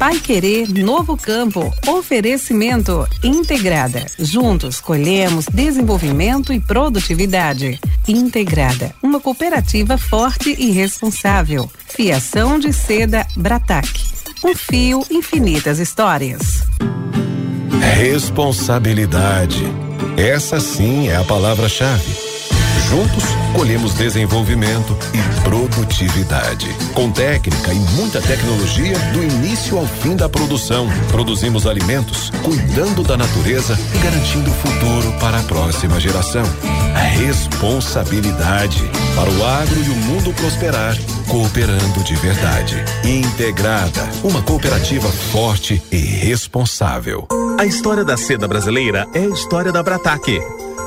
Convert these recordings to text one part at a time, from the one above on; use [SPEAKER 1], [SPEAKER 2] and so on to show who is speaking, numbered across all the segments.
[SPEAKER 1] Pai Querer Novo Campo. Oferecimento Integrada. Juntos colhemos desenvolvimento e produtividade. Integrada, uma cooperativa forte e responsável. Fiação de seda Bratac. Um fio, infinitas histórias.
[SPEAKER 2] Responsabilidade. Essa sim é a palavra-chave. Juntos, colhemos desenvolvimento e produtividade. Com técnica e muita tecnologia, do início ao fim da produção, produzimos alimentos, cuidando da natureza e garantindo o futuro para a próxima geração. A responsabilidade para o agro e o mundo prosperar, cooperando de verdade. Integrada, uma cooperativa forte e responsável.
[SPEAKER 3] A história da seda brasileira é a história da Brataque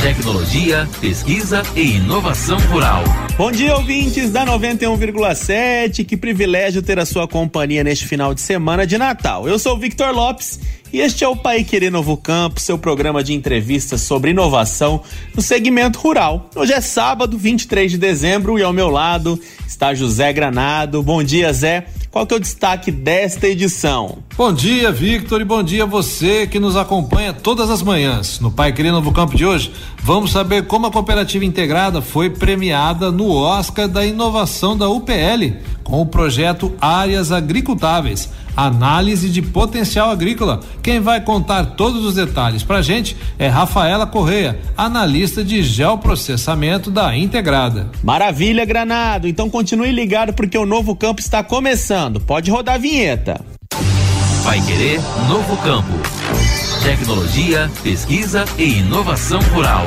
[SPEAKER 4] tecnologia, pesquisa e inovação rural.
[SPEAKER 5] Bom dia, ouvintes da 91,7. Que privilégio ter a sua companhia neste final de semana de Natal. Eu sou Victor Lopes e este é o Pai Querer Novo Campo, seu programa de entrevistas sobre inovação no segmento rural. Hoje é sábado, 23 de dezembro, e ao meu lado está José Granado. Bom dia, Zé. Qual que é o destaque desta edição?
[SPEAKER 6] Bom dia, Victor, e bom dia a você que nos acompanha todas as manhãs. No Pai Querer Novo Campo de hoje, vamos saber como a cooperativa integrada foi premiada no Oscar da Inovação da UPL com o projeto Áreas Agricultáveis análise de potencial agrícola. Quem vai contar todos os detalhes para a gente é Rafaela Correia, analista de geoprocessamento da Integrada.
[SPEAKER 5] Maravilha, Granado. Então continue ligado porque o novo campo está começando. Pode rodar a vinheta.
[SPEAKER 4] Vai querer novo campo. Tecnologia, pesquisa e inovação rural.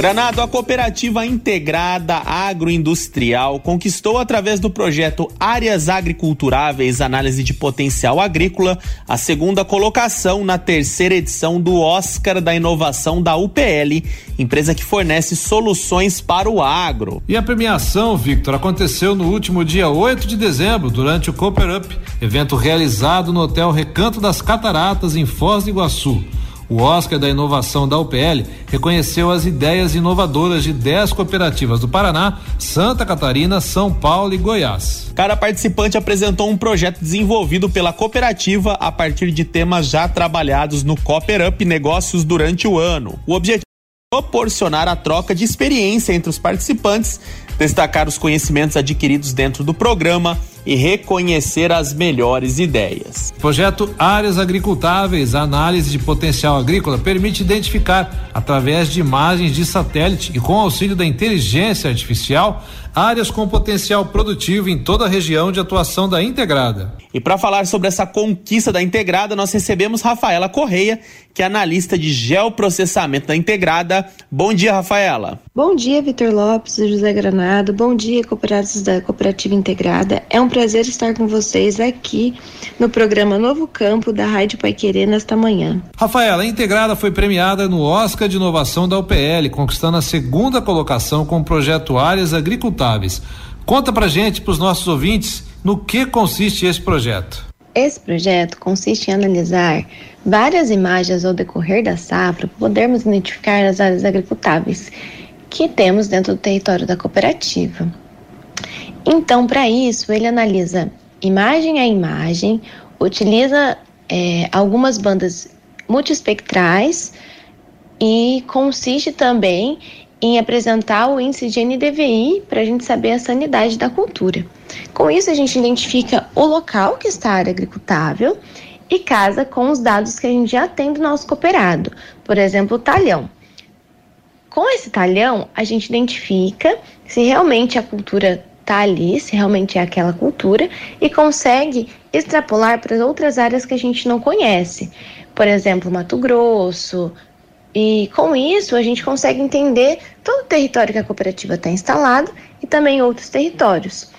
[SPEAKER 5] Granado, a cooperativa integrada agroindustrial conquistou através do projeto Áreas Agriculturáveis Análise de Potencial Agrícola a segunda colocação na terceira edição do Oscar da Inovação da UPL, empresa que fornece soluções para o agro.
[SPEAKER 6] E a premiação, Victor, aconteceu no último dia 8 de dezembro, durante o Cooper Up, evento realizado no Hotel Recanto das Cataratas, em Foz do Iguaçu. O Oscar da Inovação da UPL reconheceu as ideias inovadoras de 10 cooperativas do Paraná, Santa Catarina, São Paulo e Goiás.
[SPEAKER 5] Cada participante apresentou um projeto desenvolvido pela cooperativa a partir de temas já trabalhados no Cooper Up Negócios durante o ano. O objetivo é proporcionar a troca de experiência entre os participantes, destacar os conhecimentos adquiridos dentro do programa e reconhecer as melhores ideias.
[SPEAKER 6] Projeto Áreas Agricultáveis, análise de potencial agrícola, permite identificar, através de imagens de satélite e com auxílio da inteligência artificial, áreas com potencial produtivo em toda a região de atuação da Integrada.
[SPEAKER 5] E para falar sobre essa conquista da Integrada, nós recebemos Rafaela Correia, que é analista de geoprocessamento da Integrada. Bom dia, Rafaela.
[SPEAKER 7] Bom dia, Vitor Lopes e José Granado. Bom dia, cooperados da Cooperativa Integrada. É um prazer estar com vocês aqui no programa Novo Campo da Rádio Pai Querer nesta manhã.
[SPEAKER 6] Rafaela, a Integrada foi premiada no Oscar de Inovação da UPL, conquistando a segunda colocação com o projeto Áreas Agricultáveis. Conta pra gente, pros nossos ouvintes, no que consiste esse projeto.
[SPEAKER 7] Esse projeto consiste em analisar várias imagens ao decorrer da safra para podermos identificar as áreas agricultáveis que temos dentro do território da cooperativa. Então, para isso, ele analisa imagem a imagem, utiliza é, algumas bandas multiespectrais e consiste também em apresentar o índice de NDVI para a gente saber a sanidade da cultura. Com isso, a gente identifica o local que está a área agricultável e casa com os dados que a gente já tem do nosso cooperado, por exemplo, o talhão. Com esse talhão, a gente identifica se realmente a cultura está ali, se realmente é aquela cultura, e consegue extrapolar para outras áreas que a gente não conhece. Por exemplo, Mato Grosso, e com isso, a gente consegue entender todo o território que a cooperativa está instalado e também outros territórios.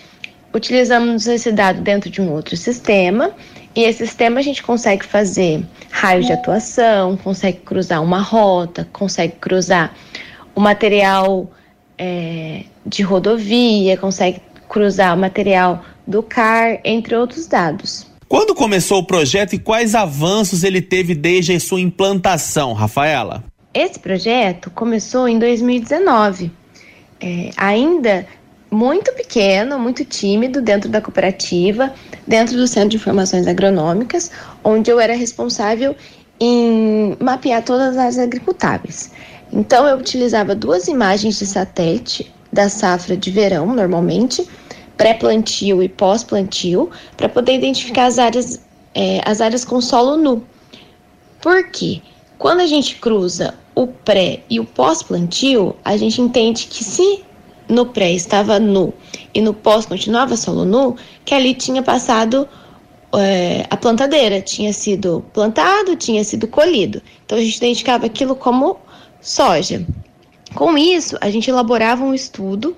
[SPEAKER 7] Utilizamos esse dado dentro de um outro sistema E esse sistema a gente consegue fazer raios de atuação, consegue cruzar uma rota, consegue cruzar o material é, de rodovia, consegue cruzar o material do CAR, entre outros dados.
[SPEAKER 5] Quando começou o projeto e quais avanços ele teve desde a sua implantação, Rafaela?
[SPEAKER 7] Esse projeto começou em 2019, é, ainda muito pequeno, muito tímido dentro da cooperativa, dentro do Centro de Informações Agronômicas, onde eu era responsável em mapear todas as agricultáveis. Então eu utilizava duas imagens de satélite da safra de verão, normalmente, pré-plantio e pós-plantio, para poder identificar as áreas, é, as áreas com solo nu. Por quê? Quando a gente cruza o pré e o pós-plantio, a gente entende que se no pré estava nu e no pós continuava solo nu, que ali tinha passado é, a plantadeira, tinha sido plantado, tinha sido colhido. Então a gente identificava aquilo como soja. Com isso, a gente elaborava um estudo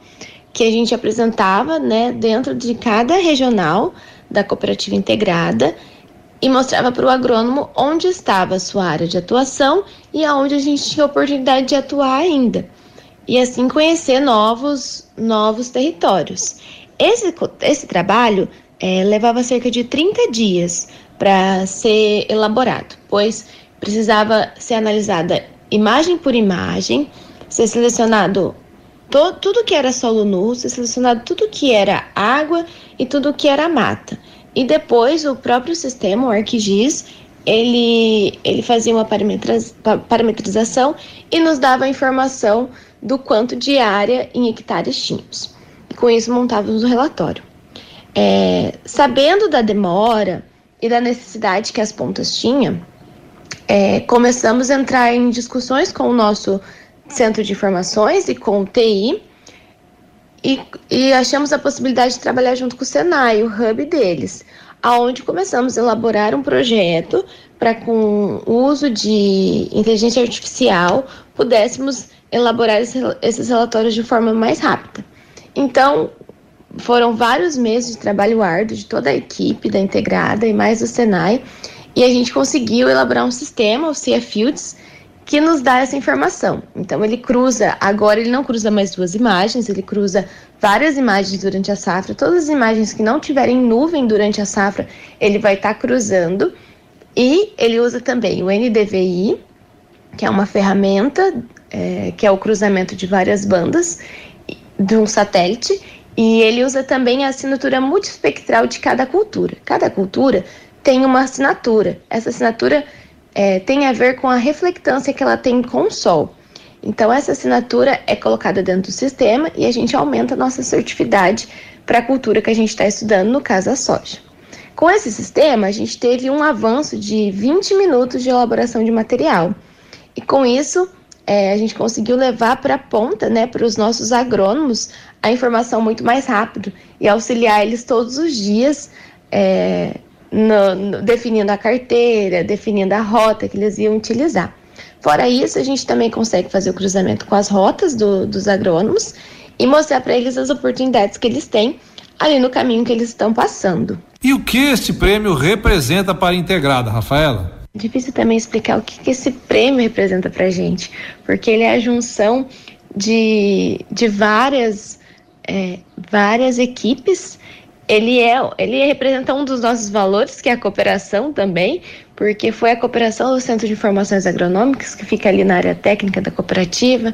[SPEAKER 7] que a gente apresentava né, dentro de cada regional da cooperativa integrada e mostrava para o agrônomo onde estava a sua área de atuação e aonde a gente tinha oportunidade de atuar ainda e assim conhecer novos, novos territórios. Esse, esse trabalho é, levava cerca de 30 dias para ser elaborado, pois precisava ser analisada imagem por imagem, ser selecionado to, tudo que era solo nu, ser selecionado tudo que era água e tudo que era mata. E depois o próprio sistema, o ArcGIS, ele, ele fazia uma parametrização e nos dava a informação do quanto de área em hectares tínhamos. E com isso montávamos o relatório. É, sabendo da demora e da necessidade que as pontas tinham, é, começamos a entrar em discussões com o nosso centro de informações e com o TI e, e achamos a possibilidade de trabalhar junto com o Senai, o hub deles, aonde começamos a elaborar um projeto para com o uso de inteligência artificial pudéssemos elaborar esses relatórios de forma mais rápida. Então, foram vários meses de trabalho árduo de toda a equipe da Integrada e mais do Senai, e a gente conseguiu elaborar um sistema, o CIA Fields, que nos dá essa informação. Então ele cruza, agora ele não cruza mais duas imagens, ele cruza várias imagens durante a safra, todas as imagens que não tiverem nuvem durante a safra, ele vai estar tá cruzando. E ele usa também o NDVI, que é uma ferramenta é, que é o cruzamento de várias bandas de um satélite, e ele usa também a assinatura multispectral de cada cultura. Cada cultura tem uma assinatura. Essa assinatura é, tem a ver com a reflectância que ela tem com o Sol. Então, essa assinatura é colocada dentro do sistema e a gente aumenta a nossa assertividade para a cultura que a gente está estudando, no caso a soja. Com esse sistema, a gente teve um avanço de 20 minutos de elaboração de material. E com isso, é, a gente conseguiu levar para a ponta, né, para os nossos agrônomos, a informação muito mais rápido e auxiliar eles todos os dias, é, no, no, definindo a carteira, definindo a rota que eles iam utilizar. Fora isso, a gente também consegue fazer o cruzamento com as rotas do, dos agrônomos e mostrar para eles as oportunidades que eles têm ali no caminho que eles estão passando.
[SPEAKER 6] E o que este prêmio representa para a Integrada, Rafaela?
[SPEAKER 7] Difícil também explicar o que, que esse prêmio representa para gente, porque ele é a junção de, de várias, é, várias equipes. Ele, é, ele representa um dos nossos valores, que é a cooperação também, porque foi a cooperação do Centro de Informações Agronômicas, que fica ali na área técnica da cooperativa,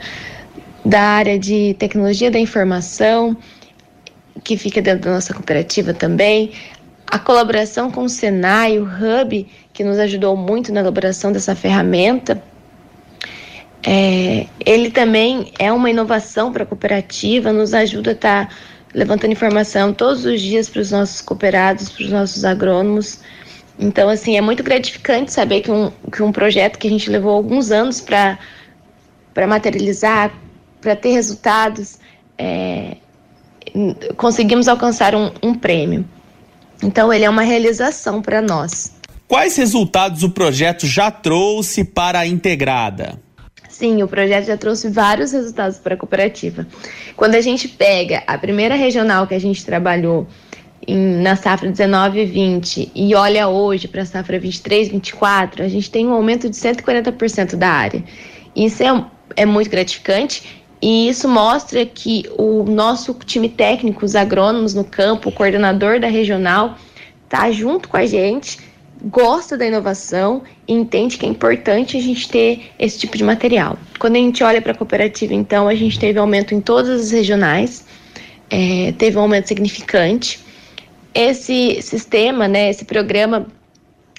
[SPEAKER 7] da área de tecnologia da informação, que fica dentro da nossa cooperativa também, a colaboração com o Senai, o Hub, que nos ajudou muito na elaboração dessa ferramenta. É, ele também é uma inovação para a cooperativa, nos ajuda a estar tá levantando informação todos os dias para os nossos cooperados, para os nossos agrônomos. Então, assim, é muito gratificante saber que um, que um projeto que a gente levou alguns anos para materializar, para ter resultados, é, conseguimos alcançar um, um prêmio. Então, ele é uma realização para nós.
[SPEAKER 5] Quais resultados o projeto já trouxe para a integrada?
[SPEAKER 7] Sim, o projeto já trouxe vários resultados para a cooperativa. Quando a gente pega a primeira regional que a gente trabalhou em, na safra 19 e 20 e olha hoje para a safra 23 24, a gente tem um aumento de 140% da área. Isso é, é muito gratificante e isso mostra que o nosso time técnico, os agrônomos no campo, o coordenador da regional, está junto com a gente, gosta da inovação e entende que é importante a gente ter esse tipo de material. Quando a gente olha para a cooperativa, então, a gente teve aumento em todas as regionais, é, teve um aumento significante. Esse sistema, né, esse programa,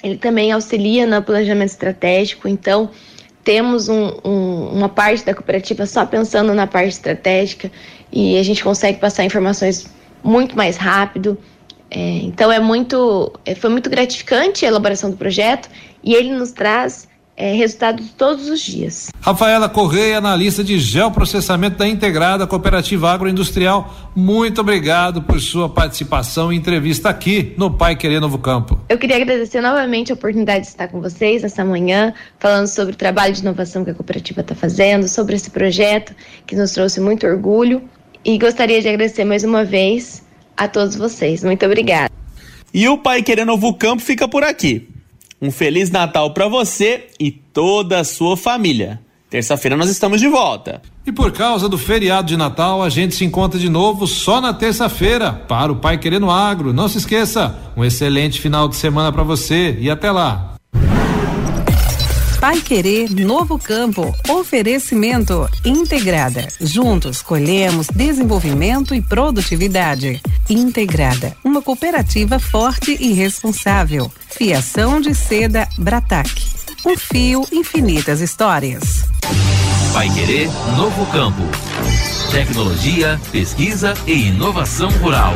[SPEAKER 7] ele também auxilia no planejamento estratégico, então temos um, um, uma parte da cooperativa só pensando na parte estratégica e a gente consegue passar informações muito mais rápido. É, então é muito, é, foi muito gratificante a elaboração do projeto e ele nos traz é, resultados todos os dias.
[SPEAKER 6] Rafaela Correia, analista de geoprocessamento da Integrada Cooperativa Agroindustrial, muito obrigado por sua participação e entrevista aqui no Pai Querer Novo Campo.
[SPEAKER 7] Eu queria agradecer novamente a oportunidade de estar com vocês essa manhã, falando sobre o trabalho de inovação que a cooperativa está fazendo, sobre esse projeto que nos trouxe muito orgulho e gostaria de agradecer mais uma vez a todos vocês. Muito obrigada.
[SPEAKER 5] E o Pai Querer Novo Campo fica por aqui. Um Feliz Natal para você e toda a sua família. Terça-feira nós estamos de volta.
[SPEAKER 6] E por causa do feriado de Natal, a gente se encontra de novo só na terça-feira para o Pai Querendo Agro. Não se esqueça, um excelente final de semana para você e até lá.
[SPEAKER 1] Pai Querer Novo Campo. Oferecimento Integrada. Juntos colhemos desenvolvimento e produtividade. Integrada, uma cooperativa forte e responsável. Fiação de seda Bratac. Um fio infinitas histórias.
[SPEAKER 4] Pai Querer Novo Campo. Tecnologia, pesquisa e inovação rural.